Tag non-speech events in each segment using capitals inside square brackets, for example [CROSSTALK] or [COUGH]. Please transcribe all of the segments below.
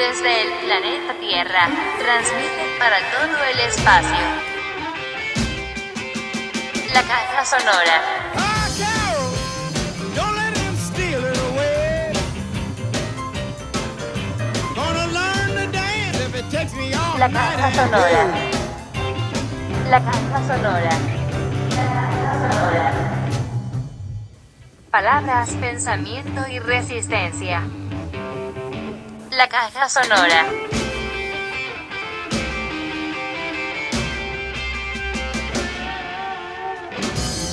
desde el planeta Tierra, transmite para todo el espacio. La caja sonora. La caja sonora. La caja sonora. Palabras, pensamiento y resistencia. La caja sonora.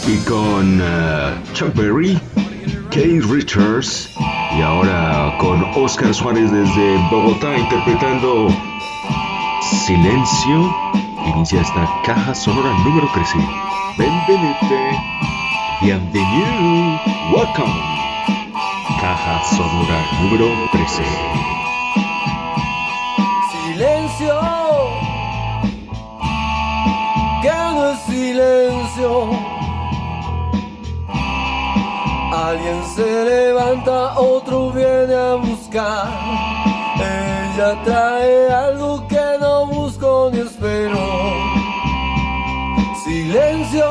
Y con uh, Chuck Berry, Kane Richards y ahora con Oscar Suárez desde Bogotá interpretando Silencio, inicia esta caja sonora número 13. Bienvenite, bienvenido, welcome. Caja sonora número 13. Silencio, que no es silencio. Alguien se levanta, otro viene a buscar. Ella trae algo que no busco ni espero. Silencio,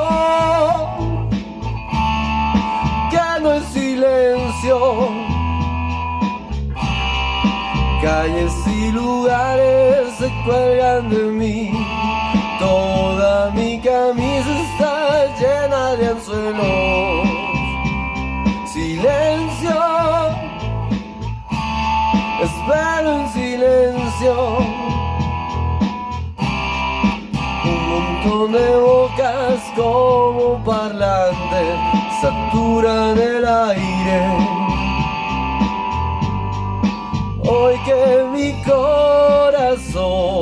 que no es silencio. Calles y lugares cuelgan de mí. Toda mi camisa está llena de anzuelos. Silencio, espero en silencio. Un montón de bocas como parlantes saturan el aire. Hoy que mi corazón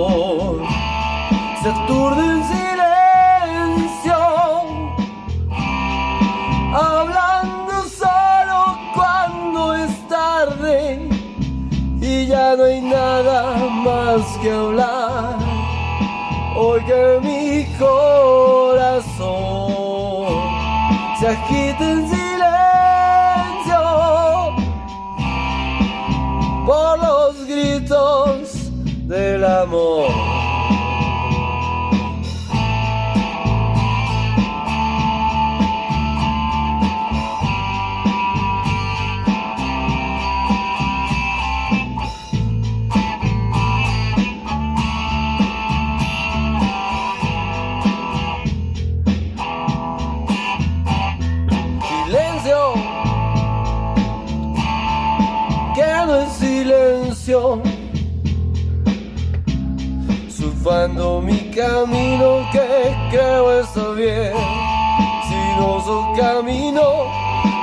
que hablar. Hoy que mi corazón se agita en silencio por los gritos del amor. Camino que creo está bien, sinuoso camino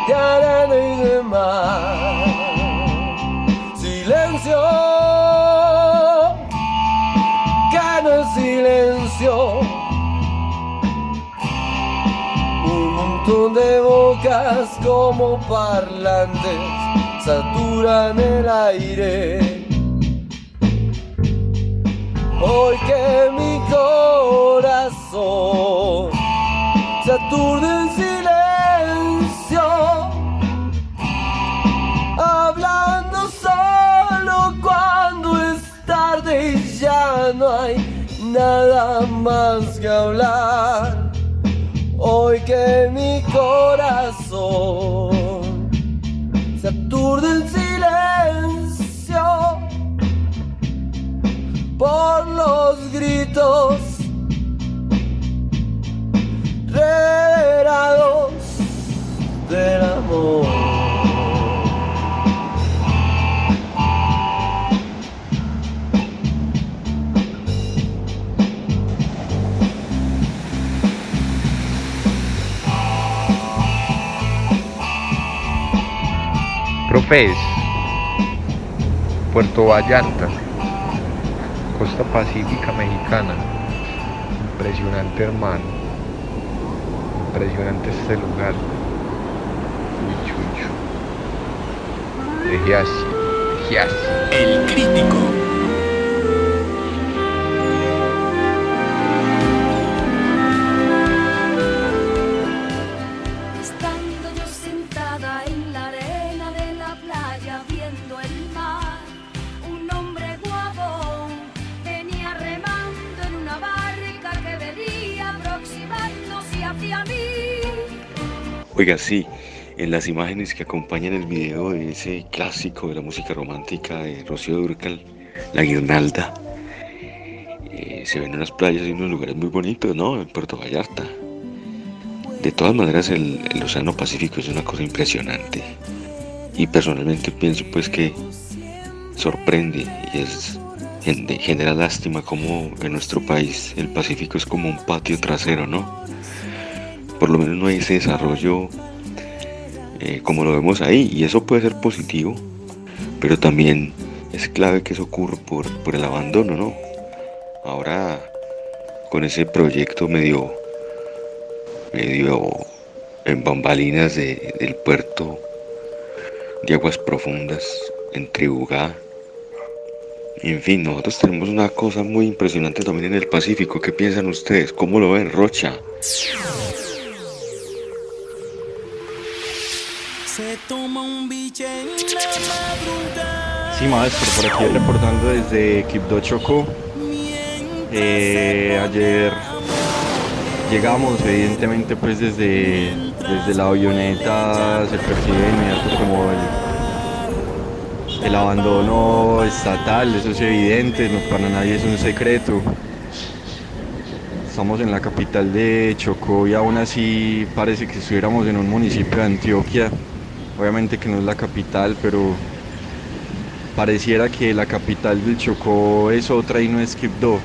de arena y de mar. Silencio, quedo en silencio. Un montón de bocas como parlantes saturan el aire. Hoy que mi corazón se aturde en silencio, hablando solo cuando es tarde y ya no hay nada más que hablar. Hoy que mi corazón se aturde en silencio por los gritos reiterados del amor. Profes, Puerto Vallarta, costa pacífica mexicana. Impresionante, hermano. Impresionante este lugar. Uy, chucho. Dejé así, dejé así. El crítico. Oiga, sí, en las imágenes que acompañan el video de ese clásico de la música romántica de Rocío Durcal, La Guirnalda, eh, se ven unas playas y unos lugares muy bonitos, ¿no? En Puerto Vallarta. De todas maneras, el, el Océano Pacífico es una cosa impresionante. Y personalmente pienso pues que sorprende y es genera lástima como en nuestro país el Pacífico es como un patio trasero, ¿no? Por lo menos no hay ese desarrollo eh, como lo vemos ahí y eso puede ser positivo, pero también es clave que eso ocurra por, el abandono, ¿no? Ahora con ese proyecto medio, medio en bambalinas del puerto de aguas profundas en Tribugá, en fin, nosotros tenemos una cosa muy impresionante también en el Pacífico. ¿Qué piensan ustedes? ¿Cómo lo ven, Rocha? Sí, maestro, por aquí reportando desde Quibdó Chocó. Eh, ayer llegamos, evidentemente, pues desde, desde la avioneta se percibe inmediato como el el abandono estatal, eso es evidente, no, para nadie es un secreto. Estamos en la capital de Chocó y aún así parece que estuviéramos en un municipio de Antioquia. Obviamente que no es la capital, pero pareciera que la capital del Chocó es otra y no es Quibdó,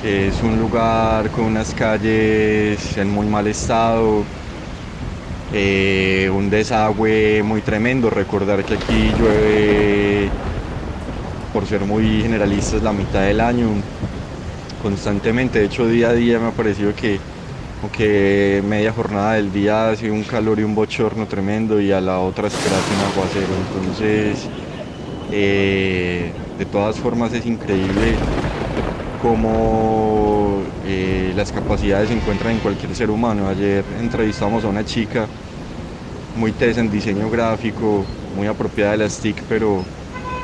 que es un lugar con unas calles en muy mal estado, eh, un desagüe muy tremendo. Recordar que aquí llueve, por ser muy generalistas, la mitad del año constantemente. De hecho, día a día me ha parecido que, que media jornada del día ha sido un calor y un bochorno tremendo y a la otra esperas un aguacero. Entonces, eh, de todas formas es increíble cómo eh, las capacidades se encuentran en cualquier ser humano. Ayer entrevistamos a una chica muy tesa en diseño gráfico, muy apropiada de las TIC, pero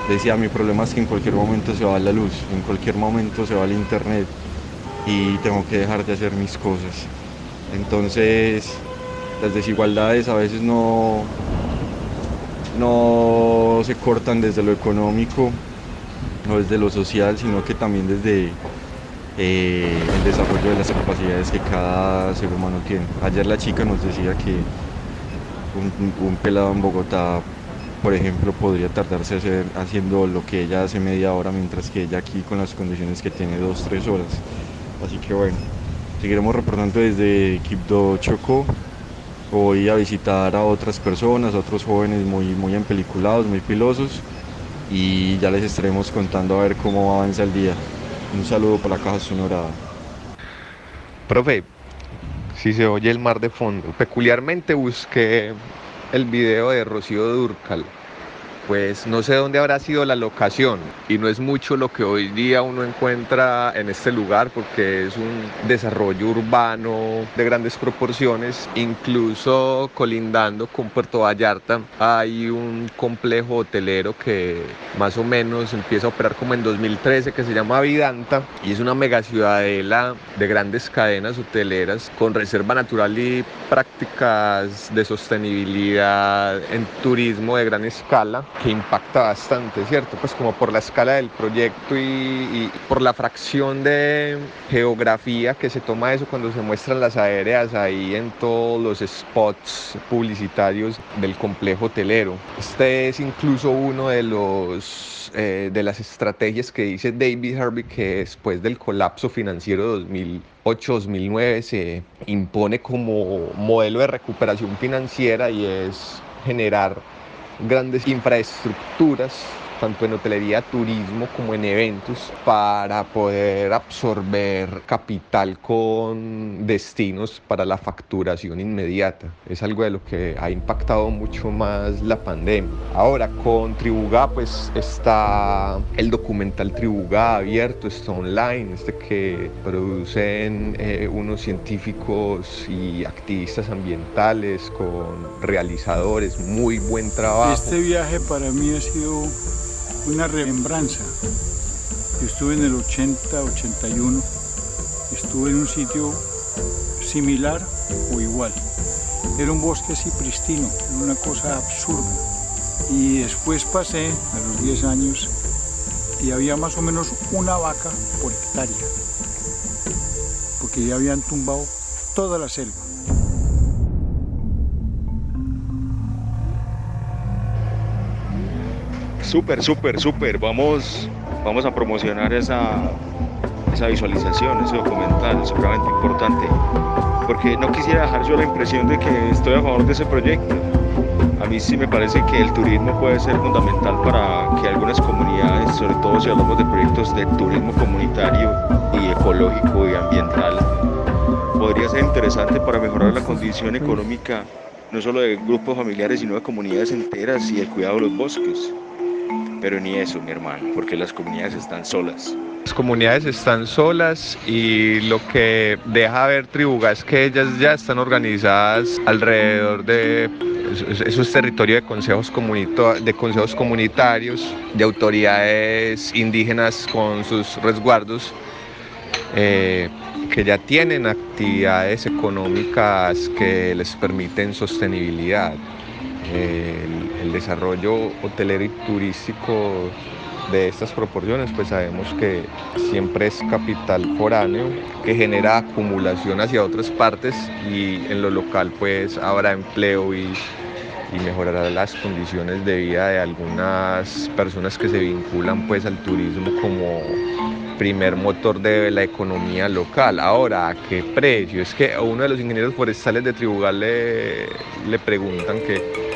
decía, mi problema es que en cualquier momento se va la luz, en cualquier momento se va el internet y tengo que dejar de hacer mis cosas. Entonces, las desigualdades a veces no, no se cortan desde lo económico, no desde lo social, sino que también desde eh, el desarrollo de las capacidades que cada ser humano tiene. Ayer la chica nos decía que un, pelado en Bogotá, por ejemplo, podría tardarse haciendo lo que ella hace media hora, mientras que ella aquí con las condiciones que tiene dos, tres horas. Así que bueno, seguiremos reportando desde Quibdó Chocó. Voy a visitar a otras personas, a otros jóvenes muy, muy empeliculados, muy pilosos y ya les estaremos contando a ver cómo avanza el día. Un saludo para la caja sonora. Profe, si se oye el mar de fondo. Peculiarmente busqué el video de Rocío Durcal pues no sé dónde habrá sido la locación y no es mucho lo que hoy día uno encuentra en este lugar porque es un desarrollo urbano de grandes proporciones, incluso colindando con Puerto Vallarta hay un complejo hotelero que más o menos empieza a operar como en 2013 que se llama Vidanta y es una mega ciudadela de grandes cadenas hoteleras con reserva natural y prácticas de sostenibilidad en turismo de gran escala que impacta bastante, ¿cierto? Pues como por la escala del proyecto y, por la fracción de geografía que se toma eso cuando se muestran las aéreas ahí en todos los spots publicitarios del complejo hotelero. Este es incluso uno de los eh, de las estrategias que dice David Harvey que después del colapso financiero de 2008-2009 se impone como modelo de recuperación financiera y es generar grandes infraestructuras tanto en hotelería, turismo como en eventos, para poder absorber capital con destinos para la facturación inmediata. Es algo de lo que ha impactado mucho más la pandemia. Ahora, con Tribuga, pues está el documental Tribuga abierto, está online, este que producen eh, unos científicos y activistas ambientales con realizadores, muy buen trabajo. Este viaje para mí ha sido una remembranza. Estuve en el 80, 81, estuve en un sitio similar o igual. Era un bosque así pristino, era una cosa absurda. Y después pasé a los 10 años y había más o menos una vaca por hectárea, porque ya habían tumbado toda la selva. Súper, súper, súper. Vamos, vamos a promocionar esa, esa visualización, ese documental, supremamente importante. Porque no quisiera dejar yo la impresión de que estoy a favor de ese proyecto. A mí sí me parece que el turismo puede ser fundamental para que algunas comunidades, sobre todo si hablamos de proyectos de turismo comunitario y ecológico y ambiental, podría ser interesante para mejorar la condición económica no solo de grupos familiares, sino de comunidades enteras y el cuidado de los bosques. Pero ni eso, mi hermano, porque las comunidades están solas. Las comunidades están solas y lo que deja ver Tribuga es que ellas ya están organizadas alrededor de esos territorios de consejos, de consejos comunitarios, de autoridades indígenas con sus resguardos, eh, que ya tienen actividades económicas que les permiten sostenibilidad el, desarrollo hotelero y turístico de estas proporciones, pues sabemos que siempre es capital foráneo, que genera acumulación hacia otras partes y en lo local pues habrá empleo y, y mejorará las condiciones de vida de algunas personas que se vinculan pues al turismo como primer motor de la economía local. Ahora, ¿a qué precio? Es que a uno de los ingenieros forestales de Tribugal le, le preguntan que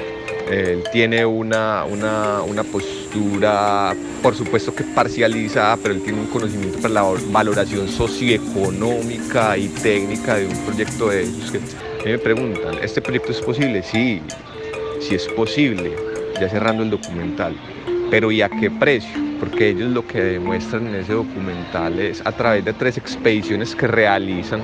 él tiene una, una, postura, por supuesto que parcializada, pero él tiene un conocimiento para la valoración socioeconómica y técnica de un proyecto de esos. Que me preguntan, ¿este proyecto es posible? Sí, sí es posible, ya cerrando el documental. Pero ¿y a qué precio? Porque ellos lo que demuestran en ese documental es a través de tres expediciones que realizan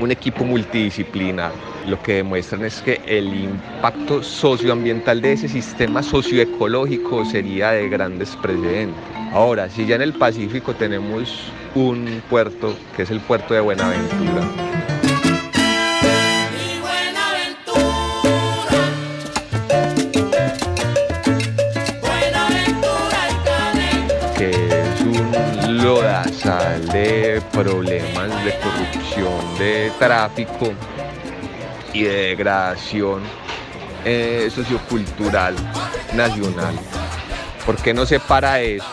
un equipo multidisciplinar lo que demuestran es que el impacto socioambiental de ese sistema socioecológico sería de grandes precedentes. Ahora, si ya en el Pacífico tenemos un puerto, que es el puerto de Buenaventura, que es un lodazal de problemas de corrupción, de tráfico, y de degradación eh, sociocultural nacional. ¿Por qué no se para eso?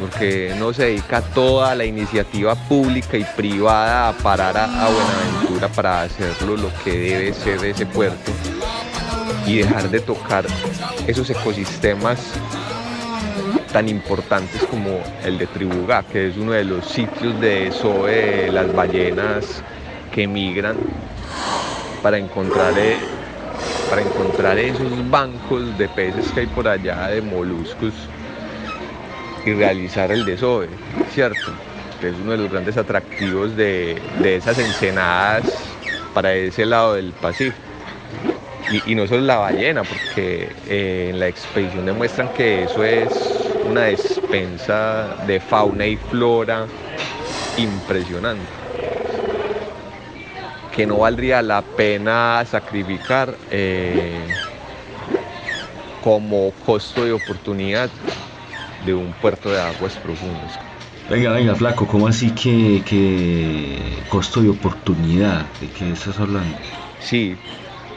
Porque no se dedica toda la iniciativa pública y privada a parar a, Buenaventura para hacerlo lo que debe ser ese puerto y dejar de tocar esos ecosistemas tan importantes como el de Tribugá, que es uno de los sitios de eso de las ballenas que migran para encontrar, eh, para encontrar esos bancos de peces que hay por allá, de moluscos, y realizar el desove, ¿cierto? Que es uno de los grandes atractivos de, esas ensenadas para ese lado del Pacífico. Y, no solo la ballena, porque eh, en la expedición demuestran que eso es una despensa de fauna y flora impresionante que no valdría la pena sacrificar eh, como costo de oportunidad de un puerto de aguas profundas. Venga, venga, flaco, ¿cómo así que, costo de oportunidad? ¿De qué estás hablando? Sí,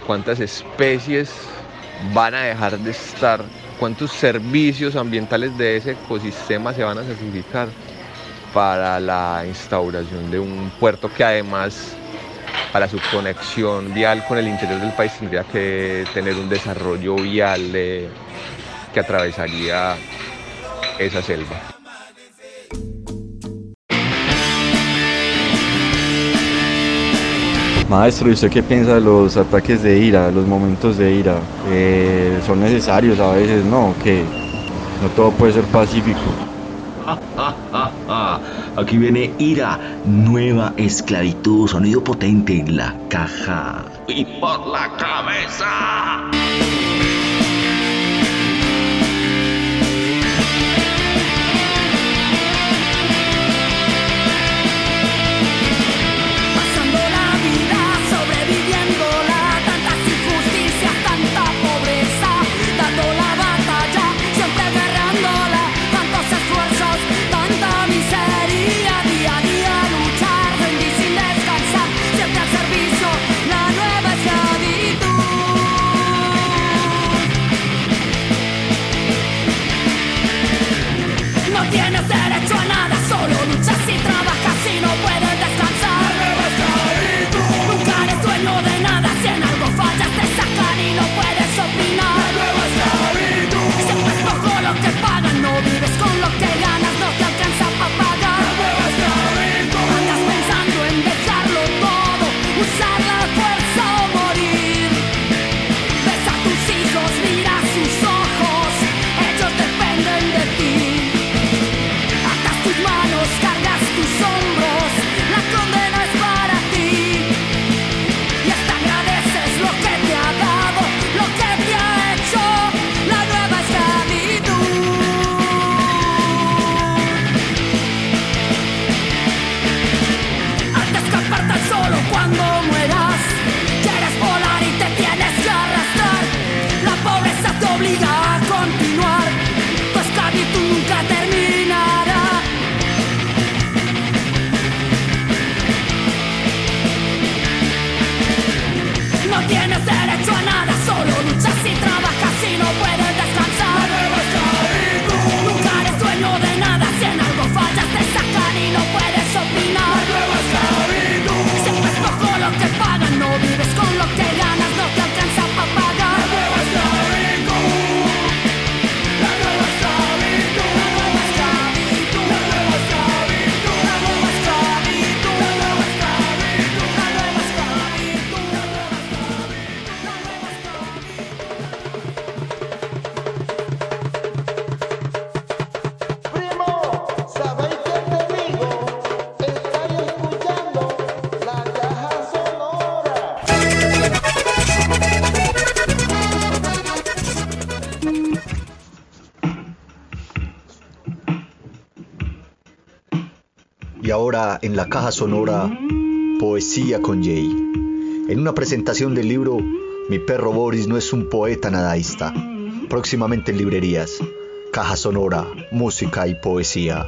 ¿cuántas especies van a dejar de estar? ¿Cuántos servicios ambientales de ese ecosistema se van a sacrificar para la instauración de un puerto que además para su conexión vial con el interior del país tendría que tener un desarrollo vial que atravesaría esa selva. Maestro, ¿y usted qué piensa de los ataques de ira, los momentos de ira? Eh, ¿Son necesarios a veces? No, que no todo puede ser pacífico. [LAUGHS] Aquí viene Ira, nueva esclavitud, sonido potente en la caja y por la cabeza. Sonora, Poesía con Jay. En una presentación del libro Mi perro Boris no es un poeta nadaísta. Próximamente en librerías. Caja sonora, música y poesía.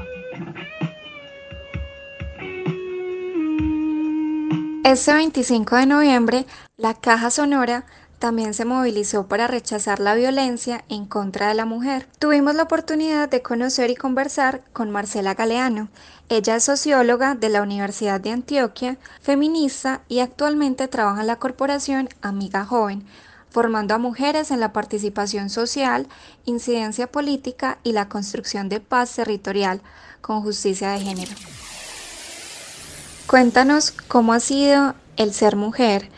Este 25 de noviembre, la Caja Sonora también se movilizó para rechazar la violencia en contra de la mujer. Tuvimos la oportunidad de conocer y conversar con Marcela Galeano. Ella es socióloga de la Universidad de Antioquia, feminista y actualmente trabaja en la corporación Amiga Joven, formando a mujeres en la participación social, incidencia política y la construcción de paz territorial con justicia de género. Cuéntanos cómo ha sido el ser mujer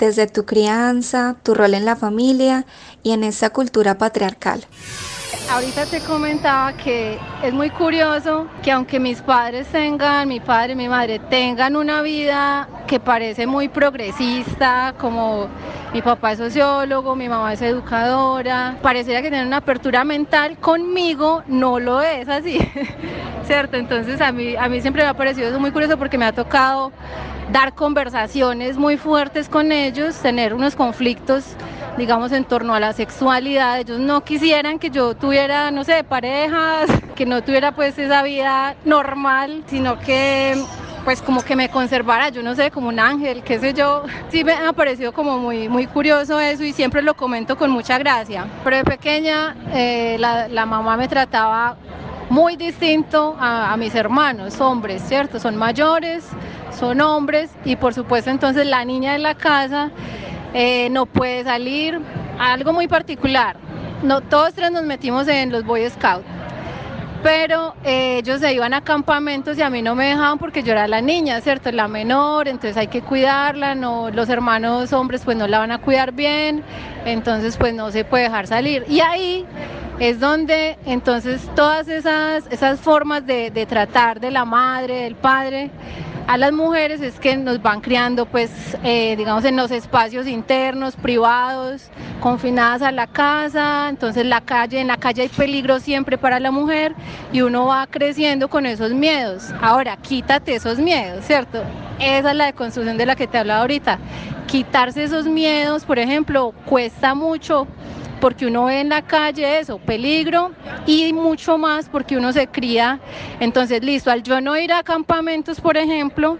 desde tu crianza, tu rol en la familia y en esta cultura patriarcal. Ahorita te comentaba que es muy curioso que aunque mis padres tengan, mi padre y mi madre tengan una vida que parece muy progresista, como mi papá es sociólogo, mi mamá es educadora, parecería que tienen una apertura mental, conmigo no lo es así, [LAUGHS] ¿cierto? Entonces a mí, a mí siempre me ha parecido eso muy curioso porque me ha tocado dar conversaciones muy fuertes con ellos, tener unos conflictos digamos, en torno a la sexualidad. Ellos no quisieran que yo tuviera, no sé, parejas, [LAUGHS] que no tuviera pues esa vida normal, sino que pues como que me conservara, yo no sé, como un ángel, qué sé yo. Sí me ha parecido como muy, muy curioso eso y siempre lo comento con mucha gracia. Pero de pequeña eh, la, mamá me trataba muy distinto a, mis hermanos, hombres, ¿cierto? Son mayores, son hombres y por supuesto entonces la niña de la casa eh, no puede salir, algo muy particular. No, todos tres nos metimos en los Boy Scouts, pero eh, ellos se iban a campamentos y a mí no me dejaban porque yo era la niña, ¿cierto? La menor, entonces hay que cuidarla, no, los hermanos hombres pues no la van a cuidar bien, entonces pues no se puede dejar salir. Y ahí es donde entonces todas esas, esas formas de, de tratar de la madre, del padre, a las mujeres es que nos van criando pues eh, digamos en los espacios internos, privados, confinadas a la casa, entonces la calle, en la calle hay peligro siempre para la mujer y uno va creciendo con esos miedos. Ahora, quítate esos miedos, ¿cierto? Esa es la deconstrucción de la que te hablaba ahorita. Quitarse esos miedos, por ejemplo, cuesta mucho porque uno ve en la calle eso, peligro y mucho más porque uno se cría. Entonces, listo, al yo no ir a campamentos, por ejemplo,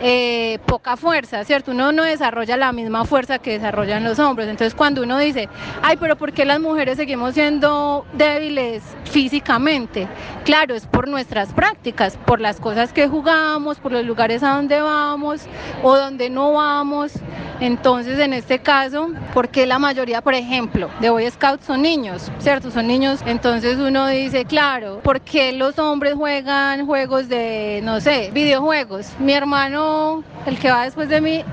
eh, poca fuerza, ¿cierto? Uno no desarrolla la misma fuerza que desarrollan los hombres. Entonces, cuando uno dice, ay, pero ¿por qué las mujeres seguimos siendo débiles físicamente? Claro, es por nuestras prácticas, por las cosas que jugamos, por los lugares a donde vamos o donde no vamos. Entonces, en este caso, porque la mayoría, por ejemplo, de Boy Scouts son niños, ¿cierto? Son niños. Entonces uno dice, claro, ¿por qué los hombres juegan juegos de, no sé, videojuegos? Mi hermano, el que va después de mí,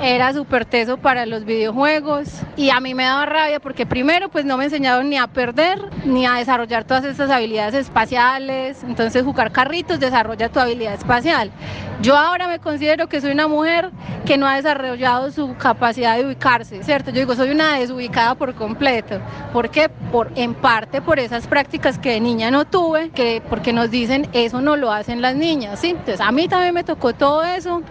era súper teso para los videojuegos y a mí me daba rabia porque primero pues no me enseñaron ni a perder ni a desarrollar todas estas habilidades espaciales, entonces jugar carritos desarrolla tu habilidad espacial. Yo ahora me considero que soy una mujer que no ha desarrollado su capacidad de ubicarse, ¿cierto? Yo digo, soy una desubicada por completo. ¿Por qué? Por, en parte por esas prácticas que de niña no tuve, que porque nos dicen eso no lo hacen las niñas, ¿sí? Entonces a mí también me tocó todo eso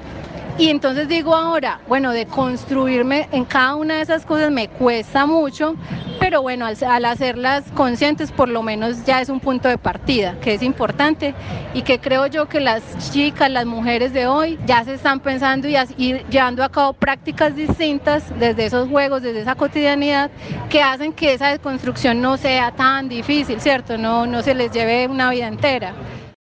y entonces digo ahora, bueno, de construirme en cada una de esas cosas me cuesta mucho, pero bueno, al, hacerlas conscientes por lo menos ya es un punto de partida, que es importante y que creo yo que las chicas, las mujeres de hoy ya se están pensando y, llevando a cabo prácticas distintas desde esos juegos, desde esa cotidianidad, que hacen que esa desconstrucción no sea tan difícil, ¿cierto? No, no se les lleve una vida entera.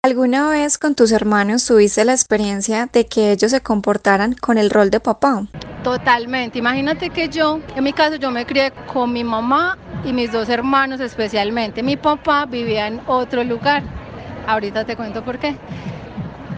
¿Alguna vez con tus hermanos tuviste la experiencia de que ellos se comportaran con el rol de papá? Totalmente. Imagínate que yo, en mi caso, yo me crié con mi mamá y mis dos hermanos especialmente. Mi papá vivía en otro lugar. Ahorita te cuento por qué.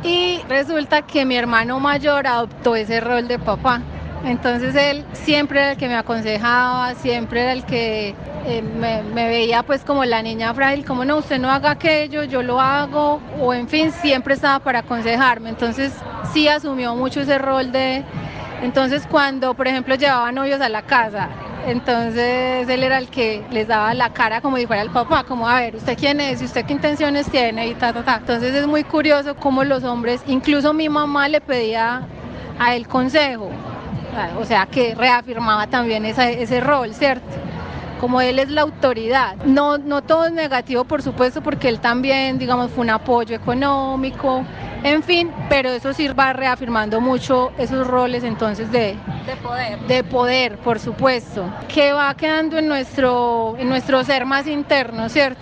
Y resulta que mi hermano mayor adoptó ese rol de papá. Entonces él siempre era el que me aconsejaba, siempre era el que eh, me, veía pues como la niña frágil, como no, usted no haga aquello, yo lo hago, o en fin, siempre estaba para aconsejarme. Entonces sí asumió mucho ese rol de... Entonces cuando, por ejemplo, llevaba novios a la casa, Entonces él era el que les daba la cara como si fuera el papá, como a ver, ¿usted quién es? ¿Y usted qué intenciones tiene? Y ta, ta, ta. Entonces es muy curioso cómo los hombres, incluso mi mamá le pedía a él consejo, o sea que reafirmaba también esa, ese rol, ¿cierto? como él es la autoridad. No, no todo es negativo, por supuesto, porque él también, digamos, fue un apoyo económico, en fin, pero eso sí va reafirmando mucho esos roles entonces de, de poder. De poder, por supuesto, que va quedando en nuestro, en nuestro ser más interno, ¿cierto?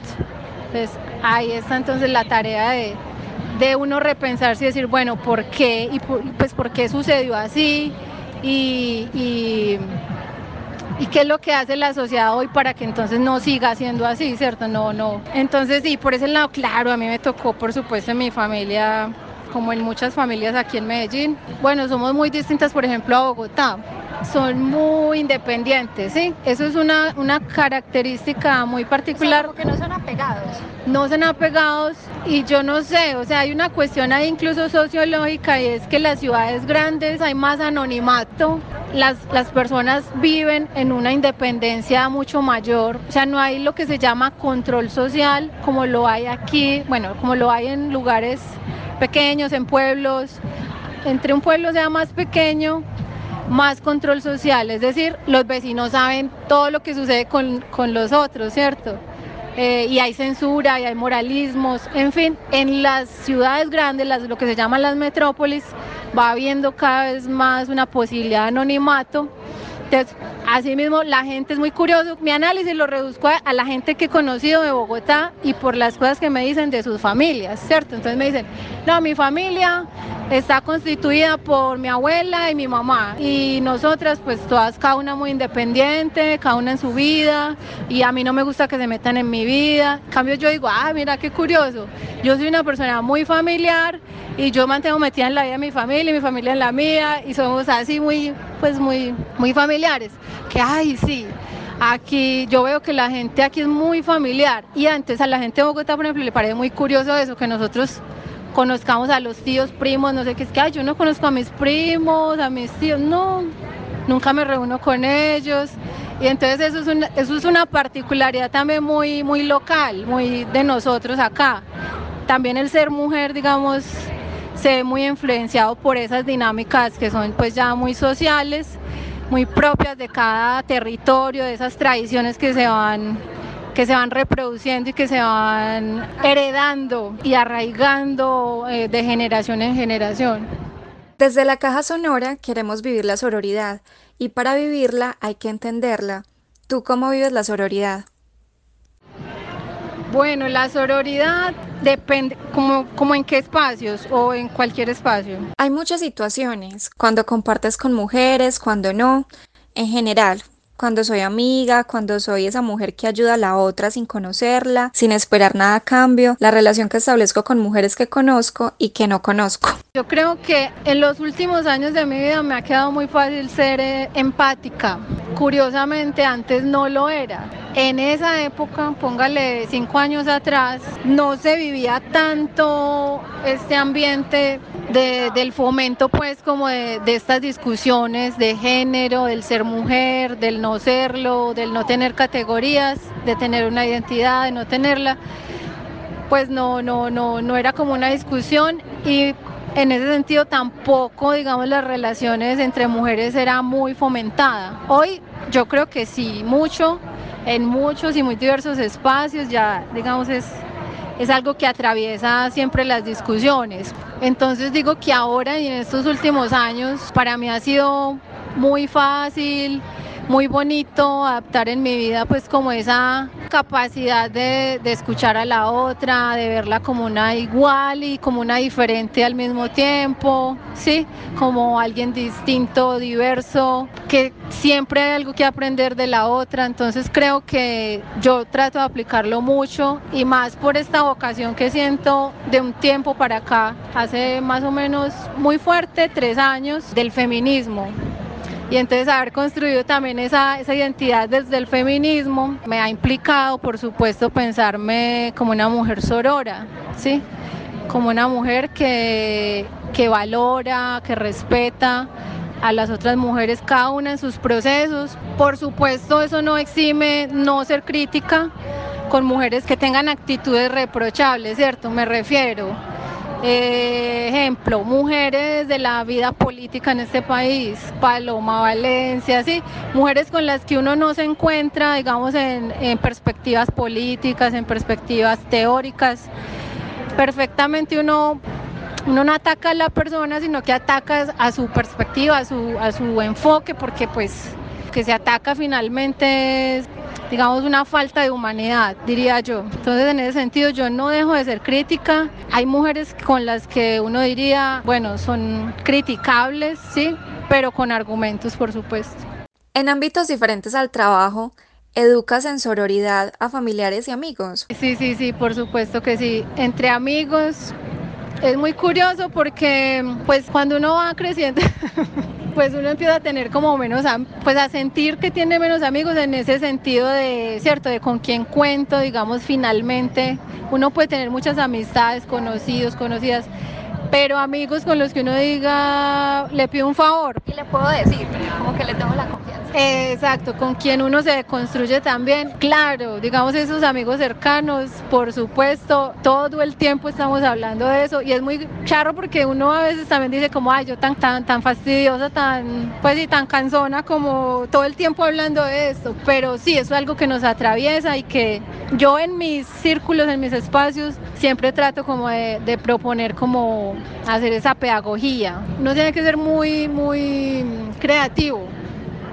Pues ahí está entonces la tarea de, de uno repensarse y decir, bueno, ¿por qué? Y pues por qué sucedió así y, y qué es lo que hace la sociedad hoy para que entonces no siga siendo así, ¿cierto? No, no. Entonces sí, por ese lado, claro, a mí me tocó, por supuesto, en mi familia, como en muchas familias aquí en Medellín. Bueno, somos muy distintas, por ejemplo, a Bogotá son muy independientes, ¿sí? Eso es una, una característica muy particular. O que no son apegados. No son apegados y yo no sé, o sea, hay una cuestión ahí incluso sociológica y es que las ciudades grandes hay más anonimato, las, las personas viven en una independencia mucho mayor, o sea, no hay lo que se llama control social como lo hay aquí, bueno, como lo hay en lugares pequeños, en pueblos. Entre un pueblo sea más pequeño, más control social, es decir, los vecinos saben todo lo que sucede con, los otros, ¿cierto? Eh, y hay censura, y hay moralismos, en fin, en las ciudades grandes, las, lo que se llaman las metrópolis, va habiendo cada vez más una posibilidad de anonimato. Entonces, asimismo, la gente es muy curiosa. Mi análisis lo reduzco a, a, la gente que he conocido de Bogotá y por las cosas que me dicen de sus familias, ¿cierto? Entonces me dicen, no, mi familia está constituida por mi abuela y mi mamá y nosotras pues todas cada una muy independiente, cada una en su vida y a mí no me gusta que se metan en mi vida. En cambio yo digo, ah, mira qué curioso, yo soy una persona muy familiar y yo mantengo metida en la vida de mi familia y mi familia en la mía y somos así muy, pues muy, muy familiares. Que ay, sí, Aquí yo veo que la gente aquí es muy familiar y antes a la gente de Bogotá, por ejemplo, le parece muy curioso eso, que nosotros conozcamos a los tíos, primos, no sé qué, es que yo no conozco a mis primos, a mis tíos, no, nunca me reúno con ellos. Y entonces eso es una, eso es una particularidad también muy, muy local, muy de nosotros acá. También el ser mujer, digamos, se ve muy influenciado por esas dinámicas que son pues ya muy sociales, muy propias de cada territorio, de esas tradiciones que se van que se van reproduciendo y que se van heredando y arraigando eh, de generación en generación. Desde la caja sonora queremos vivir la sororidad y para vivirla hay que entenderla. ¿Tú cómo vives la sororidad? Bueno, la sororidad depende, como, como en qué espacios o en cualquier espacio. Hay muchas situaciones, cuando compartes con mujeres, cuando no, en general, cuando soy amiga, cuando soy esa mujer que ayuda a la otra sin conocerla, sin esperar nada a cambio, la relación que establezco con mujeres que conozco y que no conozco. Yo creo que en los últimos años de mi vida me ha quedado muy fácil ser eh, empática. Curiosamente antes no lo era. En esa época, póngale cinco años atrás, no se vivía tanto este ambiente del fomento pues como de, de, estas discusiones de género, del ser mujer, del no serlo, del no tener categorías, de tener una identidad, de no tenerla, pues no, no, no, no era como una discusión y en ese sentido tampoco, digamos, las relaciones entre mujeres era muy fomentada. Hoy yo creo que sí, mucho, en muchos y muy diversos espacios ya, digamos, es es algo que atraviesa siempre las discusiones. Entonces digo que ahora y en estos últimos años para mí ha sido muy fácil, muy bonito adaptar en mi vida pues como esa capacidad de, escuchar a la otra, de verla como una igual y como una diferente al mismo tiempo, ¿sí? Como alguien distinto, diverso, que siempre hay algo que aprender de la otra, entonces creo que yo trato de aplicarlo mucho y más por esta vocación que siento de un tiempo para acá, hace más o menos muy fuerte, tres años, del feminismo y entonces haber construido también esa, identidad desde el feminismo me ha implicado, por supuesto, pensarme como una mujer sorora, ¿sí? Como una mujer que, que valora, que respeta a las otras mujeres, cada una en sus procesos. Por supuesto, eso no exime no ser crítica con mujeres que tengan actitudes reprochables, ¿cierto? Me refiero eh, ejemplo, mujeres de la vida política en este país, Paloma Valencia, sí, mujeres con las que uno no se encuentra, digamos, en, perspectivas políticas, en perspectivas teóricas. Perfectamente uno uno no ataca a la persona, sino que ataca a su perspectiva, a su, a su enfoque, porque pues que se ataca finalmente es digamos, una falta de humanidad, diría yo. Entonces, en ese sentido, yo no dejo de ser crítica. Hay mujeres con las que uno diría, bueno, son criticables, sí, pero con argumentos, por supuesto. En ámbitos diferentes al trabajo, ¿educas en sororidad a familiares y amigos? Sí, sí, sí, por supuesto que sí. Entre amigos es muy curioso porque pues cuando uno va creciendo [LAUGHS] pues uno empieza a tener como menos, pues a sentir que tiene menos amigos en ese sentido de, cierto, de con quién cuento, digamos, finalmente. Uno puede tener muchas amistades, conocidos, conocidas, pero amigos con los que uno diga, le pido un favor. Y le puedo decir, como que le tengo la confianza. Exacto, con quien uno se construye también. Claro, digamos esos amigos cercanos, por supuesto, todo el tiempo estamos hablando de eso y es muy charro porque uno a veces también dice como, ay, yo tan, tan, tan fastidiosa, tan, pues y tan cansona como todo el tiempo hablando de esto, pero sí, eso es algo que nos atraviesa y que yo en mis círculos, en mis espacios, siempre trato como de, de proponer como hacer esa pedagogía. Uno tiene que ser muy, muy creativo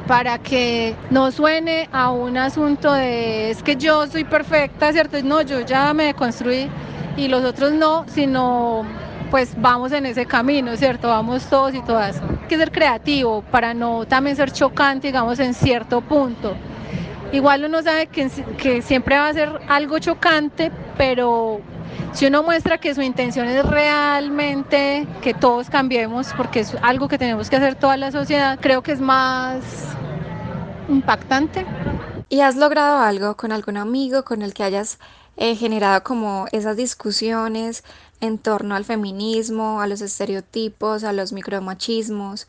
para que no suene a un asunto de es que yo soy perfecta, ¿cierto? No, yo ya me construí y los otros no, sino pues vamos en ese camino, ¿cierto? Vamos todos y todas. Hay que ser creativo para no también ser chocante, digamos, en cierto punto. Igual uno sabe que, que siempre va a ser algo chocante, pero si uno muestra que su intención es realmente que todos cambiemos, porque es algo que tenemos que hacer toda la sociedad, creo que es más impactante. ¿Y has logrado algo con algún amigo con el que hayas eh, generado como esas discusiones en torno al feminismo, a los estereotipos, a los micromachismos?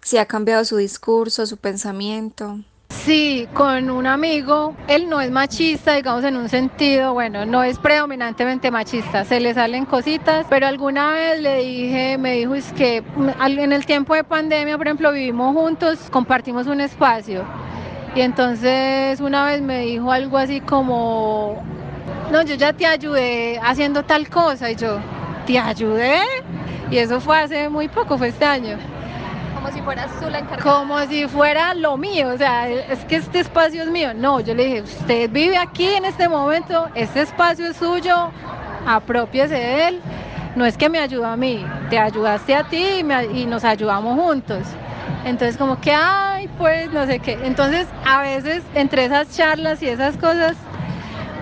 ¿Si ha cambiado su discurso, su pensamiento? Sí, con un amigo, él no es machista, digamos en un sentido, bueno, no es predominantemente machista, se le salen cositas, pero alguna vez le dije, me dijo, es que en el tiempo de pandemia, por ejemplo, vivimos juntos, compartimos un espacio. Y entonces una vez me dijo algo así como, no, yo ya te ayudé haciendo tal cosa, y yo, ¿te ayudé? Y eso fue hace muy poco, fue este año como si fuera tú la encargada. Como si fuera lo mío, o sea, es que este espacio es mío. No, yo le dije, usted vive aquí en este momento, este espacio es suyo, apropiese de él. No es que me ayudó a mí, te ayudaste a ti y, nos ayudamos juntos. Entonces como que, ay, pues no sé qué. Entonces a veces entre esas charlas y esas cosas,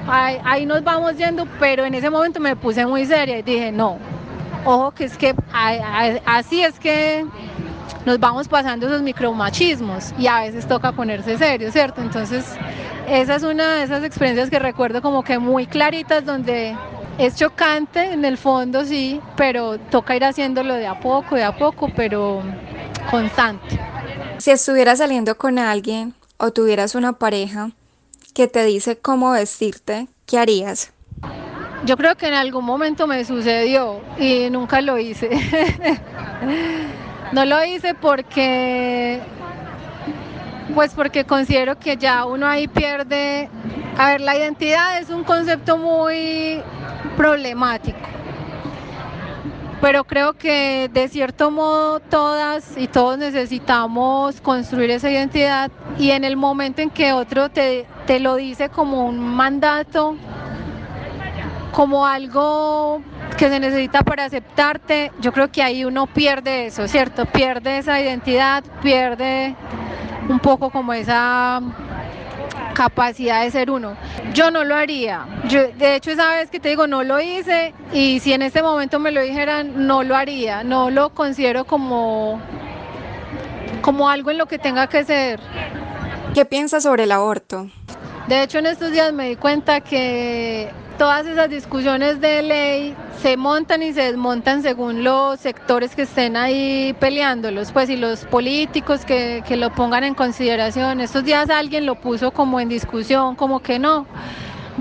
ahí, nos vamos yendo, pero en ese momento me puse muy seria y dije, no, ojo que es que así es que nos vamos pasando esos micromachismos y a veces toca ponerse serio, ¿cierto? Entonces, esa es una de esas experiencias que recuerdo como que muy claritas donde es chocante en el fondo, sí, pero toca ir haciéndolo de a poco, de a poco, pero constante. Si estuvieras saliendo con alguien o tuvieras una pareja que te dice cómo vestirte, ¿qué harías? Yo creo que en algún momento me sucedió y nunca lo hice. [LAUGHS] No lo hice porque, pues porque considero que ya uno ahí pierde, a ver, la identidad es un concepto muy problemático, pero creo que de cierto modo todas y todos necesitamos construir esa identidad y en el momento en que otro te, te lo dice como un mandato, como algo que se necesita para aceptarte, yo creo que ahí uno pierde eso, ¿cierto? Pierde esa identidad, pierde un poco como esa capacidad de ser uno. Yo no lo haría. Yo, de hecho, esa vez que te digo, no lo hice y si en este momento me lo dijeran, no lo haría. No lo considero como, como algo en lo que tenga que ser. ¿Qué piensas sobre el aborto? De hecho, en estos días me di cuenta que todas esas discusiones de ley se montan y se desmontan según los sectores que estén ahí peleándolos, pues y los políticos que, que lo pongan en consideración. Estos días alguien lo puso como en discusión, como que no,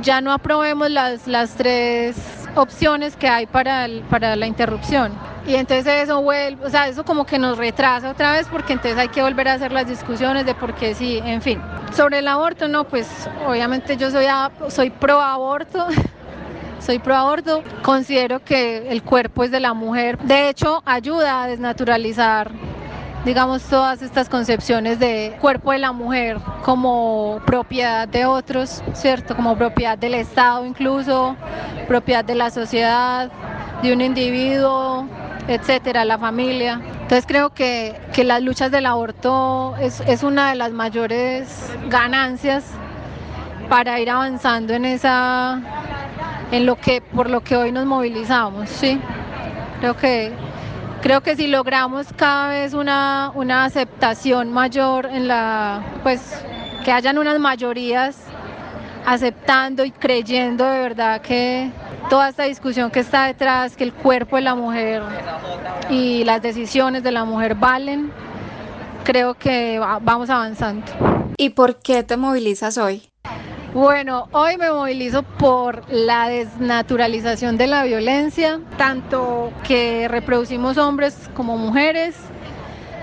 ya no aprobemos las, las tres opciones que hay para, el, para la interrupción. Y entonces eso vuelve, o sea, eso como que nos retrasa otra vez porque entonces hay que volver a hacer las discusiones de por qué sí, en fin. Sobre el aborto, no, pues obviamente yo soy, a, soy pro aborto. [LAUGHS] soy pro aborto, considero que el cuerpo es de la mujer. De hecho, ayuda a desnaturalizar digamos, todas estas concepciones de cuerpo de la mujer como propiedad de otros, ¿cierto? Como propiedad del Estado incluso, propiedad de la sociedad, de un individuo, etcétera, la familia. Entonces creo que, que las luchas del aborto es, es una de las mayores ganancias para ir avanzando en esa en lo que por lo que hoy nos movilizamos, sí. Creo que creo que si logramos cada vez una, una aceptación mayor en la pues que hayan unas mayorías aceptando y creyendo de verdad que toda esta discusión que está detrás, que el cuerpo de la mujer y las decisiones de la mujer valen, creo que vamos avanzando. ¿Y por qué te movilizas hoy? Bueno, hoy me movilizo por la desnaturalización de la violencia, tanto que reproducimos hombres como mujeres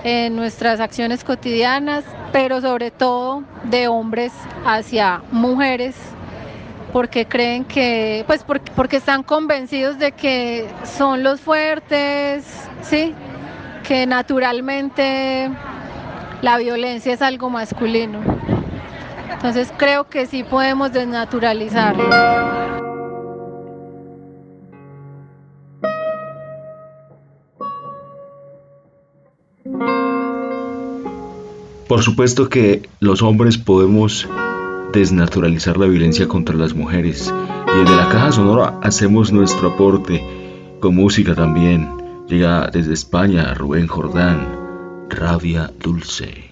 en nuestras acciones cotidianas, pero sobre todo de hombres hacia mujeres porque creen que, pues porque, porque están convencidos de que son los fuertes, ¿sí? Que naturalmente la violencia es algo masculino. Entonces creo que sí podemos desnaturalizarlo. Por supuesto que los hombres podemos desnaturalizar la violencia contra las mujeres y desde la caja sonora hacemos nuestro aporte con música también. Llega desde España Rubén Jordán, Rabia Dulce.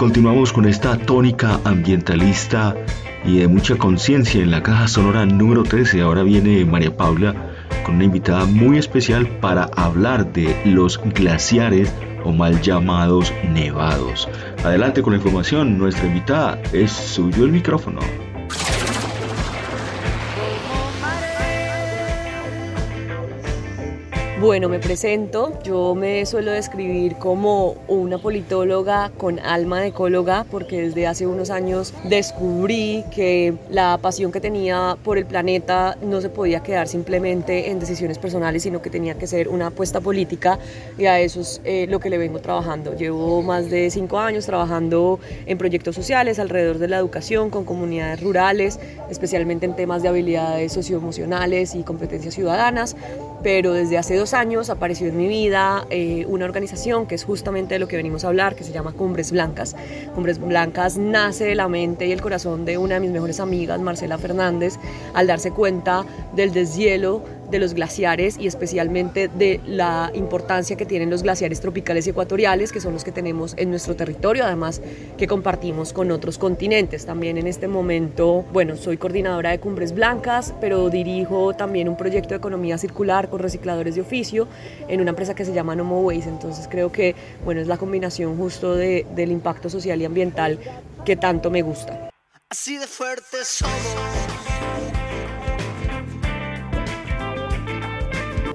Continuamos con esta tónica ambientalista y de mucha conciencia en la caja sonora número 13. Ahora viene María Paula con una invitada muy especial para hablar de los glaciares o mal llamados nevados. Adelante con la información, nuestra invitada es suyo el micrófono. Bueno, me presento. Yo me suelo describir como una politóloga con alma de ecóloga porque desde hace unos años descubrí que la pasión que tenía por el planeta no se podía quedar simplemente en decisiones personales, sino que tenía que ser una apuesta política y a eso es eh, lo que le vengo trabajando. Llevo más de cinco años trabajando en proyectos sociales alrededor de la educación con comunidades rurales, especialmente en temas de habilidades socioemocionales y competencias ciudadanas, pero desde hace dos años apareció en mi vida eh, una organización que es justamente de lo que venimos a hablar, que se llama Cumbres Blancas. Cumbres Blancas nace de la mente y el corazón de una de mis mejores amigas, Marcela Fernández, al darse cuenta del deshielo de los glaciares y especialmente de la importancia que tienen los glaciares tropicales y ecuatoriales, que son los que tenemos en nuestro territorio, además que compartimos con otros continentes. También en este momento, bueno, soy coordinadora de Cumbres Blancas, pero dirijo también un proyecto de economía circular con recicladores de oficio en una empresa que se llama Nomo Waste. Entonces creo que, bueno, es la combinación justo de, del impacto social y ambiental que tanto me gusta. Así de fuerte somos.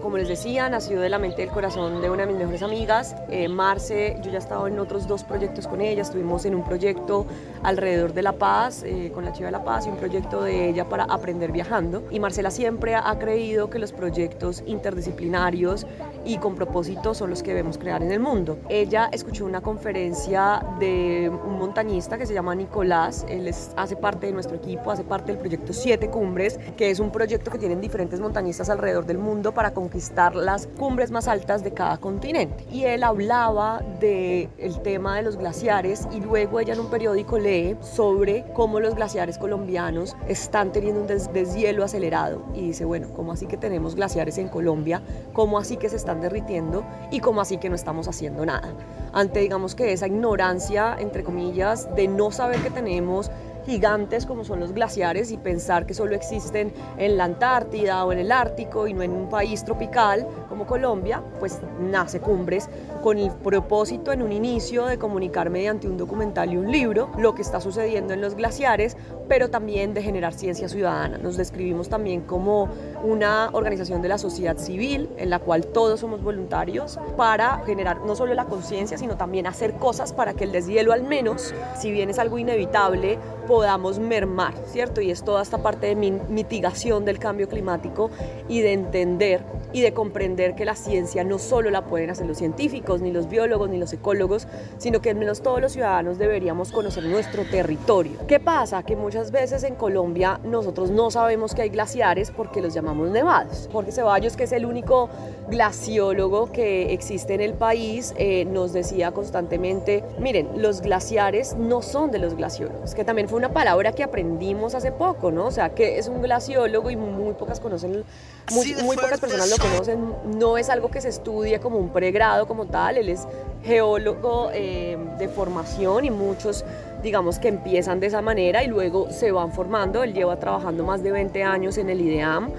Como les decía, nació de la mente y el corazón de una de mis mejores amigas, eh, Marce. Yo ya estaba en otros dos proyectos con ella. Estuvimos en un proyecto alrededor de La Paz, eh, con la Chiva de La Paz, y un proyecto de ella para aprender viajando. Y Marcela siempre ha creído que los proyectos interdisciplinarios y con propósito son los que debemos crear en el mundo. Ella escuchó una conferencia de un montañista que se llama Nicolás. Él hace parte de nuestro equipo, hace parte del proyecto Siete Cumbres, que es un proyecto que tienen diferentes montañistas alrededor del mundo para conquistar las cumbres más altas de cada continente. Y él hablaba del el tema de los glaciares y luego ella en un periódico lee sobre cómo los glaciares colombianos están teniendo un deshielo acelerado. Y dice, bueno, ¿cómo así que tenemos glaciares en Colombia? ¿Cómo así que se están derritiendo? ¿Y cómo así que no estamos haciendo nada? Ante, digamos que esa ignorancia, entre comillas, de no saber que tenemos gigantes como son los glaciares y pensar que solo existen en la Antártida o en el Ártico y no en un país tropical como Colombia, pues nace Cumbres con el propósito en un inicio de comunicar mediante un documental y un libro lo que está sucediendo en los glaciares, pero también de generar ciencia ciudadana. Nos describimos también como una organización de la sociedad civil en la cual todos somos voluntarios para generar no solo la conciencia, sino también hacer cosas para que el deshielo al menos, si bien es algo inevitable, podamos mermar, ¿cierto? Y es toda esta parte de mitigación del cambio climático y de entender y de comprender que la ciencia no solo la pueden hacer los científicos, ni los biólogos, ni los ecólogos, sino que al menos todos los ciudadanos deberíamos conocer nuestro territorio. ¿Qué pasa? Que muchas veces en Colombia nosotros no sabemos que hay glaciares porque los llamamos nevados. Jorge Ceballos, que es el único glaciólogo que existe en el país, eh, nos decía constantemente, miren, los glaciares no son de los glaciólogos, que también fue una palabra que aprendimos hace poco, ¿no? O sea, que es un glaciólogo y muy pocas conocen, muy, muy pocas personas lo conocen, no es algo que se estudie como un pregrado como tal, él es geólogo eh, de formación y muchos digamos que empiezan de esa manera y luego se van formando, él lleva trabajando más de 20 años en el IDEAM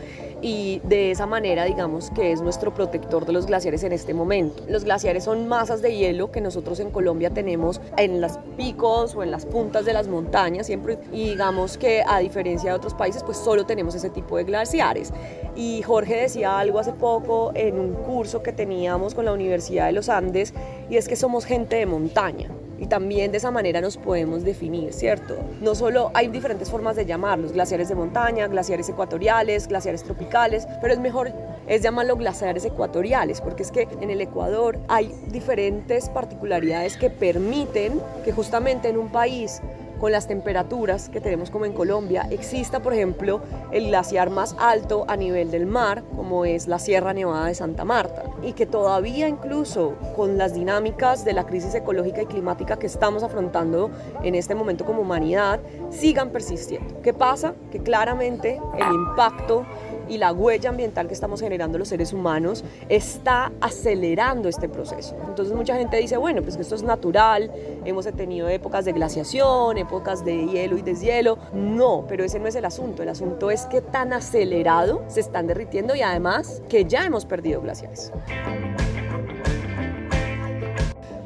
y de esa manera digamos que es nuestro protector de los glaciares en este momento. Los glaciares son masas de hielo que nosotros en Colombia tenemos en los picos o en las puntas de las montañas siempre y digamos que a diferencia de otros países pues solo tenemos ese tipo de glaciares. Y Jorge decía algo hace poco en un curso que teníamos con la Universidad de los Andes y es que somos gente de montaña y también de esa manera nos podemos definir, ¿cierto? No solo hay diferentes formas de llamarlos, glaciares de montaña, glaciares ecuatoriales, glaciares tropicales, pero es mejor es llamarlo glaciares ecuatoriales, porque es que en el Ecuador hay diferentes particularidades que permiten que justamente en un país con las temperaturas que tenemos como en Colombia, exista, por ejemplo, el glaciar más alto a nivel del mar, como es la Sierra Nevada de Santa Marta, y que todavía incluso con las dinámicas de la crisis ecológica y climática que estamos afrontando en este momento como humanidad, sigan persistiendo. ¿Qué pasa? Que claramente el impacto y la huella ambiental que estamos generando los seres humanos está acelerando este proceso. Entonces mucha gente dice, bueno, pues que esto es natural, hemos tenido épocas de glaciación, épocas de hielo y deshielo. No, pero ese no es el asunto. El asunto es que tan acelerado se están derritiendo y además que ya hemos perdido glaciares.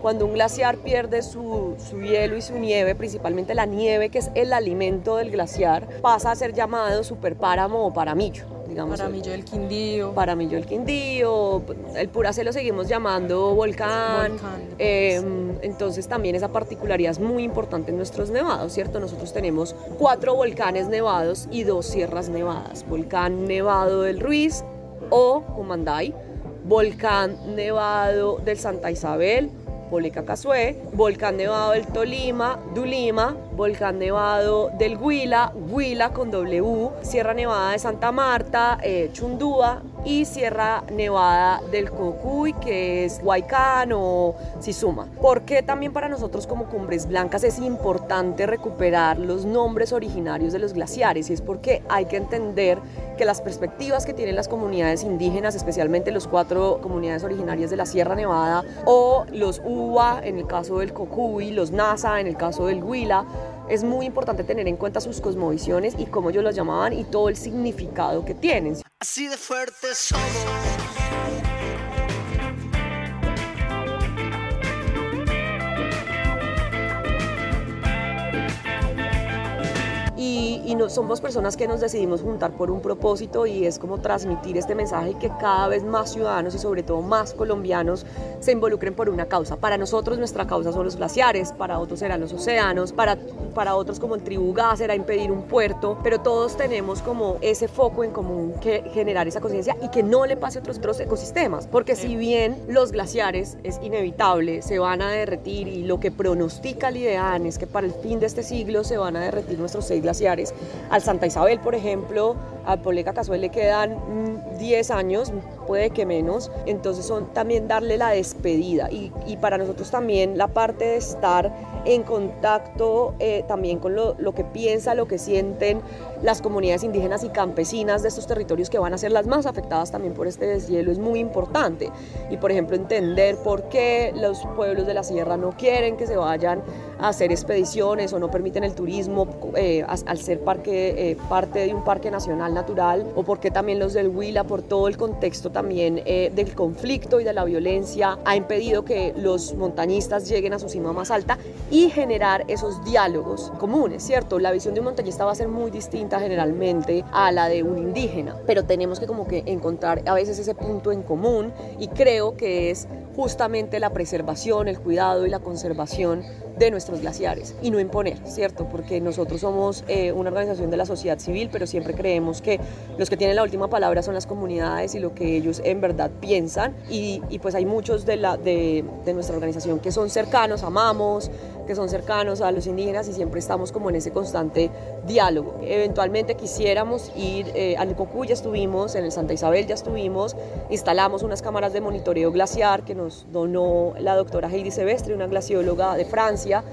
Cuando un glaciar pierde su, su, hielo y su nieve, principalmente la nieve, que es el alimento del glaciar, pasa a ser llamado superpáramo o paramillo. Digamos, Paramillo del Quindío. Paramillo del Quindío, el Puracé lo seguimos llamando volcán. Volcán, Eh, entonces también esa particularidad es muy importante en nuestros nevados, ¿cierto? Nosotros tenemos cuatro volcanes nevados y dos sierras nevadas. Volcán Nevado del Ruiz o Humanday, Volcán Nevado del Santa Isabel, Boleca Casué, Volcán Nevado del Tolima, Dulima, Volcán Nevado del Huila, Huila con W, Sierra Nevada de Santa Marta, eh, Chundúa y Sierra Nevada del Cocuy, que es Huaycán o Sisuma. ¿Por qué también para nosotros como Cumbres Blancas es importante recuperar los nombres originarios de los glaciares? Y es porque hay que entender que las perspectivas que tienen las comunidades indígenas, especialmente los cuatro comunidades originarias de la Sierra Nevada, o los UBA en el caso del Cocuy, los NASA en el caso del Huila, es muy importante tener en cuenta sus cosmovisiones y cómo ellos las llamaban y todo el significado que tienen. Así de fuertes somos. Y, y no, somos personas que nos decidimos juntar por un propósito y es como transmitir este mensaje que cada vez más ciudadanos y sobre todo más colombianos se involucren por una causa. Para nosotros nuestra causa son los glaciares, para otros serán los océanos, para, para otros como el Tribu Gas era impedir un puerto, pero todos tenemos como ese foco en común que generar esa conciencia y que no le pase a otros, otros ecosistemas, porque si bien los glaciares es inevitable, se van a derretir y lo que pronostica el IDEAN es que para el fin de este siglo se van a derretir nuestros seis glaciares. Al Santa Isabel, por ejemplo, al Poleca Casuel le quedan mm, 10 años, puede que menos, entonces son también darle la despedida. Y, y para nosotros también la parte de estar en contacto eh, también con lo, lo, que piensa, lo que sienten las comunidades indígenas y campesinas de estos territorios que van a ser las más afectadas también por este deshielo es muy importante. Y por ejemplo entender por qué los pueblos de la sierra no quieren que se vayan a hacer expediciones o no permiten el turismo eh, al ser parque, eh, parte de un parque nacional natural o por qué también los del Huila por todo el contexto también eh, del conflicto y de la violencia ha impedido que los montañistas lleguen a su cima más alta y generar esos diálogos comunes, ¿cierto? La visión de un montañista va a ser muy distinta generalmente a la de un indígena, pero tenemos que como que encontrar a veces ese punto en común y creo que es justamente la preservación, el cuidado y la conservación de nuestros glaciares y no imponer, ¿cierto? Porque nosotros somos eh, una organización de la sociedad civil, pero siempre creemos que los que tienen la última palabra son las comunidades y lo que ellos en verdad piensan y, y pues hay muchos de, la, de, de nuestra organización que son cercanos, amamos, que son cercanos a los indígenas y siempre estamos como en ese constante diálogo. Eventualmente quisiéramos ir, eh, al Cocuy ya estuvimos, en el Santa Isabel ya estuvimos, instalamos unas cámaras de monitoreo glaciar que nos donó la doctora Heidi Sebestre, una glacióloga de Francia,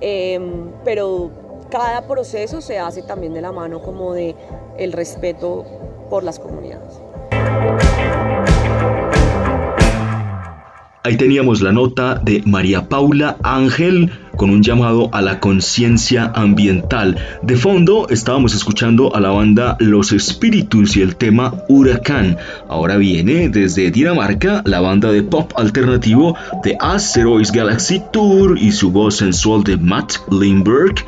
eh, pero cada proceso se hace también de la mano como de el respeto por las comunidades. Ahí teníamos la nota de María Paula Ángel con un llamado a la conciencia ambiental. De fondo estábamos escuchando a la banda Los Espíritus y el tema Huracán. Ahora viene desde Dinamarca la banda de pop alternativo de Asteroids Galaxy Tour y su voz sensual de Matt Lindberg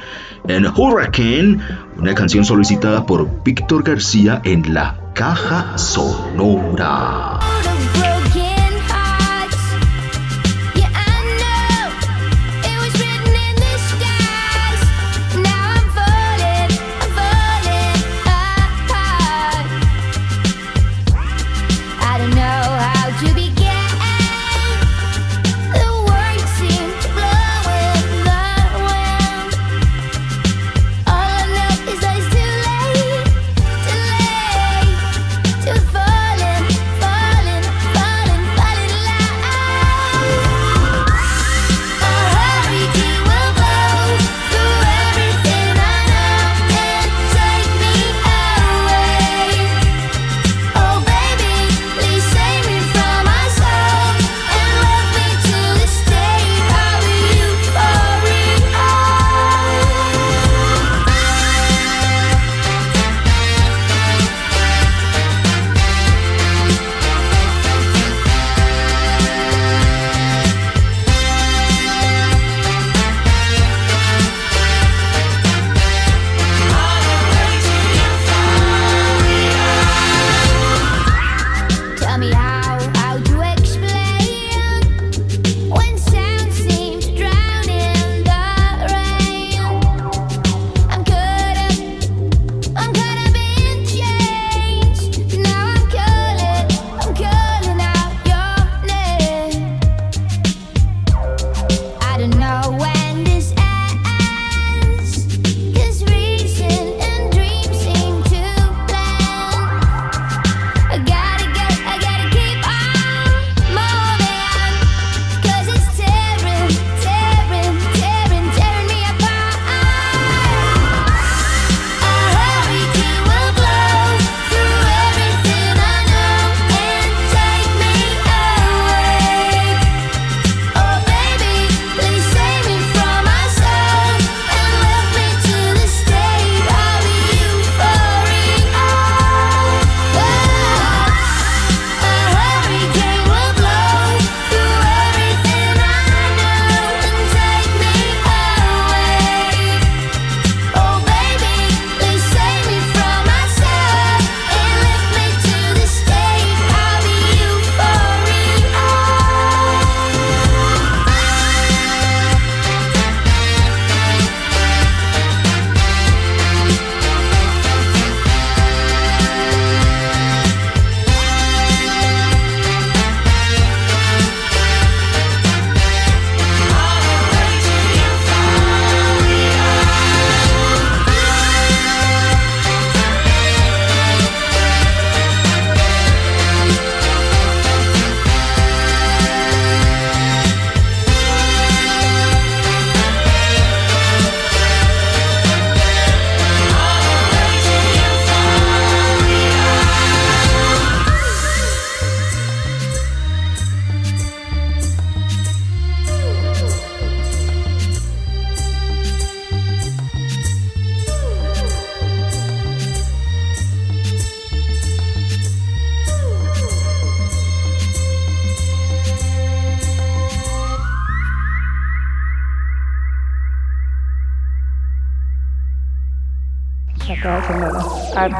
en Hurricane, una canción solicitada por Víctor García en la caja sonora.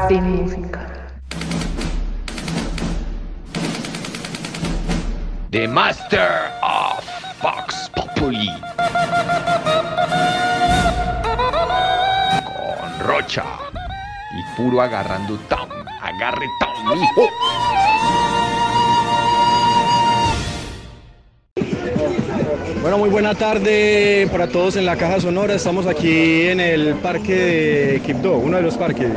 Y música. The Master of Fox Populi. Con Rocha. Y puro agarrando town. Agarre town, hijo. Bueno, muy buena tarde para todos en la Caja Sonora. Estamos aquí en el parque de Quibdó, uno de los parques.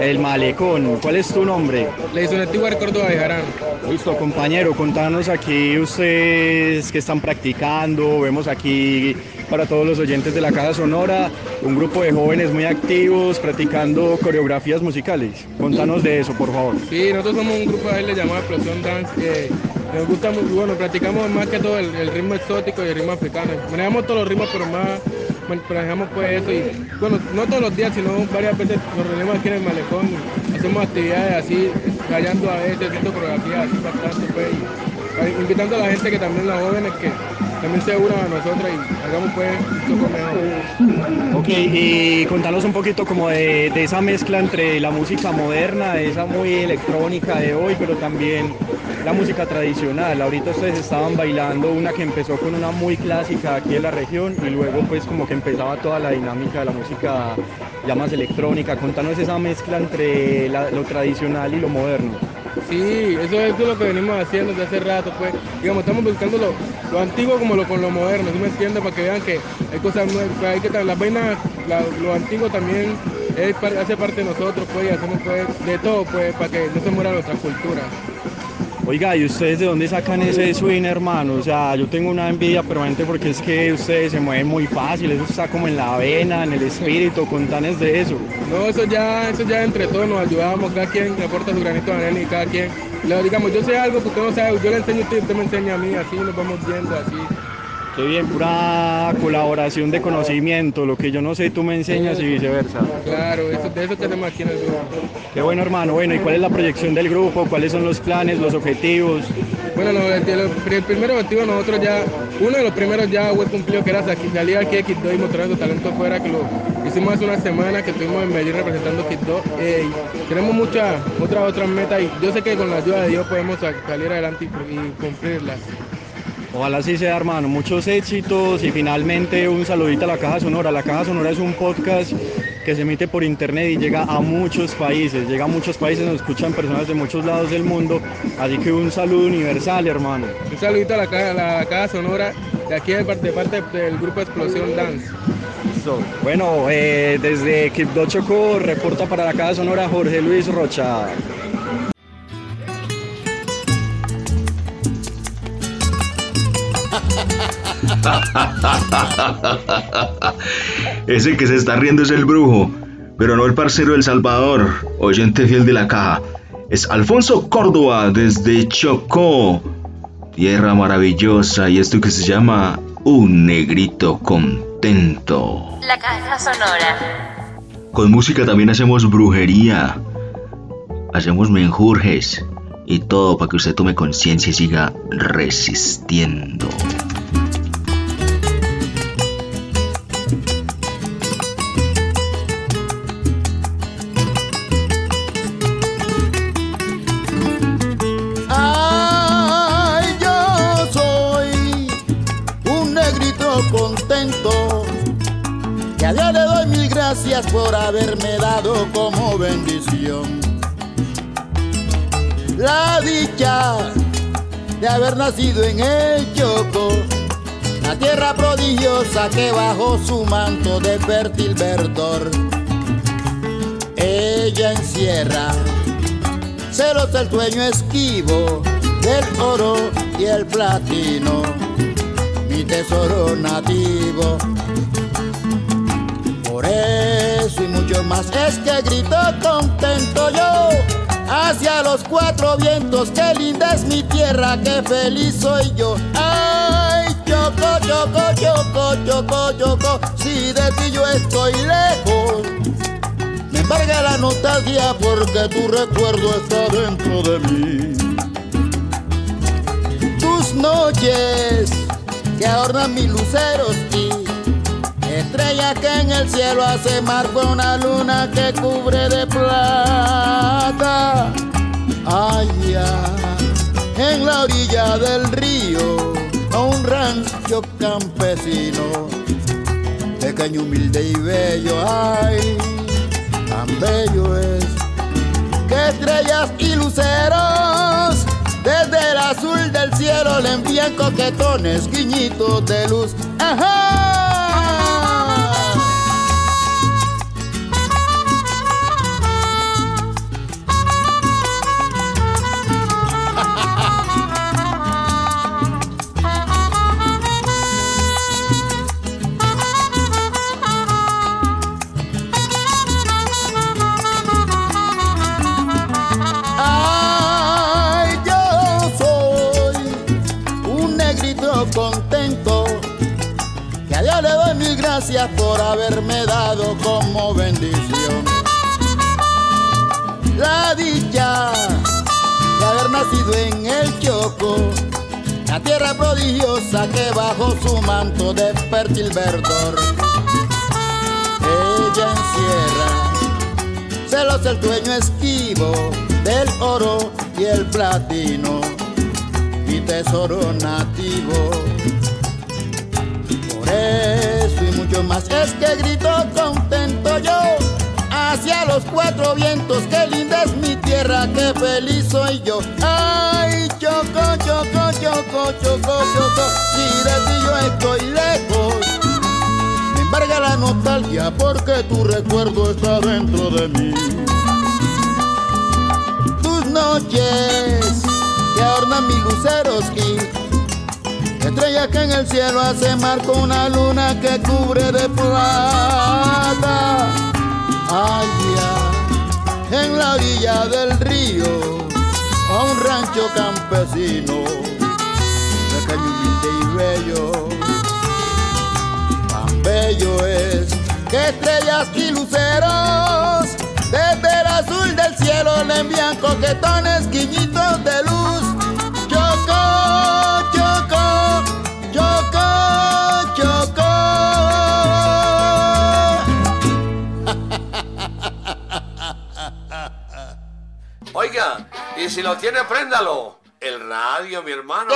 El Malecón. ¿Cuál es tu nombre? Le Antigua Córdoba de Jarán. Listo, compañero, contanos aquí ustedes que están practicando. Vemos aquí para todos los oyentes de la Caja Sonora un grupo de jóvenes muy activos practicando coreografías musicales. Contanos de eso, por favor. Sí, nosotros somos un grupo de le llamado Explosión Dance que nos gusta muy, bueno, practicamos más que todo el, ritmo exótico y el ritmo africano. Manejamos todos los ritmos, pero más manejamos pues eso y bueno, no todos los días, sino varias veces nos reunimos aquí en el malecón, hacemos actividades así, callando a veces, haciendo coreografías así bastante pues, y, invitando a la gente que también los jóvenes que también se unan a nosotros y hagamos pues un poco mejor. Ok, y contanos un poquito como de, esa mezcla entre la música moderna, esa muy electrónica de hoy, pero también la música tradicional. Ahorita ustedes estaban bailando una que empezó con una muy clásica aquí en la región y luego pues como que empezaba toda la dinámica de la música ya más electrónica. Contanos esa mezcla entre lo tradicional y lo moderno. Sí, eso, es lo que venimos haciendo desde hace rato, pues, digamos, estamos buscando lo, antiguo como lo con lo moderno, ¿sí me entiendes? Para que vean que hay cosas nuevas, hay que las vainas, lo antiguo también hace parte de nosotros, pues, y hacemos pues, de todo, pues, para que no se muera nuestra cultura. Oiga, ¿y ustedes de dónde sacan ese swing, hermano? O sea, yo tengo una envidia permanente porque es que ustedes se mueven muy fácil, eso está como en la vena, en el espíritu, contanes de eso. No, eso ya, eso ya entre todos nos ayudamos, cada quien aporta su granito de arena y cada quien, digamos, yo sé algo que usted no sabe, yo le enseño a usted usted me enseña a mí, así nos vamos viendo, así. Qué bien, pura colaboración de conocimiento, lo que yo no sé tú me enseñas y viceversa. Claro, eso, de eso tenemos aquí en el grupo. Qué bueno hermano, bueno, ¿y cuál es la proyección del grupo? ¿Cuáles son los planes, los objetivos? Bueno, el, primer objetivo nosotros ya, uno de los primeros ya fue cumplido, que era salir aquí a Quito y mostrar nuestro talento fuera, que lo hicimos hace una semana que estuvimos en Medellín representando Quito. Eh, tenemos muchas otras otras metas y yo sé que con la ayuda de Dios podemos salir adelante y cumplirlas. Ojalá así sea, hermano. Muchos éxitos y finalmente un saludito a la Caja Sonora. La Caja Sonora es un podcast que se emite por internet y llega a muchos países. Llega a muchos países, nos escuchan personas de muchos lados del mundo. Así que un saludo universal, hermano. Un saludito a la Caja, la caja Sonora de aquí de parte, del grupo Explosión Dance. Bueno, eh, desde Quibdó Chocó reporta para la Caja Sonora Jorge Luis Rocha. [LAUGHS] Ese que se está riendo es el brujo, pero no el parcero del Salvador, oyente fiel de la caja. Es Alfonso Córdoba desde Chocó, tierra maravillosa, y esto que se llama Un Negrito Contento. La caja sonora. Con música también hacemos brujería, hacemos menjurjes y todo para que usted tome conciencia y siga resistiendo. Por haberme dado como bendición. La dicha de haber nacido en el Choco, la tierra prodigiosa que bajo su manto de fértil verdor, ella encierra celos el sueño esquivo del oro y el platino, mi tesoro nativo por y más es que grito contento yo hacia los cuatro vientos. Qué linda es mi tierra, qué feliz soy yo. Ay, choco, choco, choco, choco, choco. Si de ti yo estoy lejos, me embarga la nostalgia porque tu recuerdo está dentro de mí. Tus noches que adornan mis luceros y Estrella que en el cielo hace marco una luna que cubre de plata. Allá en la orilla del río, a un rancho campesino, pequeño, humilde y bello, ay, tan bello es que estrellas y luceros desde el azul del cielo le envían coquetones, guiñitos de luz. ¡Ajá! Por haberme dado como bendición la dicha de haber nacido en el Choco, la tierra prodigiosa que bajo su manto de fértil verdor ella encierra celos el dueño esquivo del oro y el platino, mi tesoro nativo. Por y mucho más es que grito contento yo hacia los cuatro vientos, qué linda es mi tierra, qué feliz soy yo. Ay, choco, choco, choco, choco, choco, si de ti yo estoy lejos. Me embarga la nostalgia porque tu recuerdo está dentro de mí tus noches que adornan mi luceroski. Estrella que en el cielo hace marco una luna que cubre de plata. Allá en la orilla del río, a un rancho campesino, pequeño, humilde y bello. Tan bello es que estrellas y luceros desde el azul del cielo le envían coquetones, guiñitos de luz. Oiga, y si lo tiene, préndalo. El radio, mi hermano.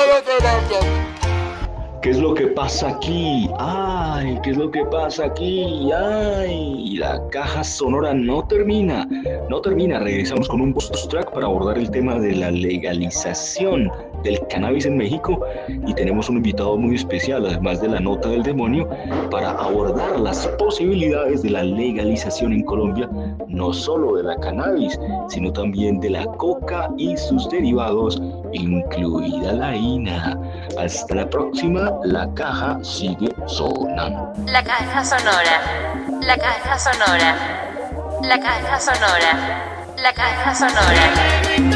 ¿Qué es lo que pasa aquí? ¡Ay! ¿Qué es lo que pasa aquí? ¡Ay! La caja sonora no termina. No termina. Regresamos con un post track para abordar el tema de la legalización del cannabis en México y tenemos un invitado muy especial, además de la nota del demonio, para abordar las posibilidades de la legalización en Colombia, no solo de la cannabis, sino también de la coca y sus derivados, incluida la INA. Hasta la próxima, la caja sigue sonando. La caja sonora. La caja sonora. La caja sonora. La caja sonora.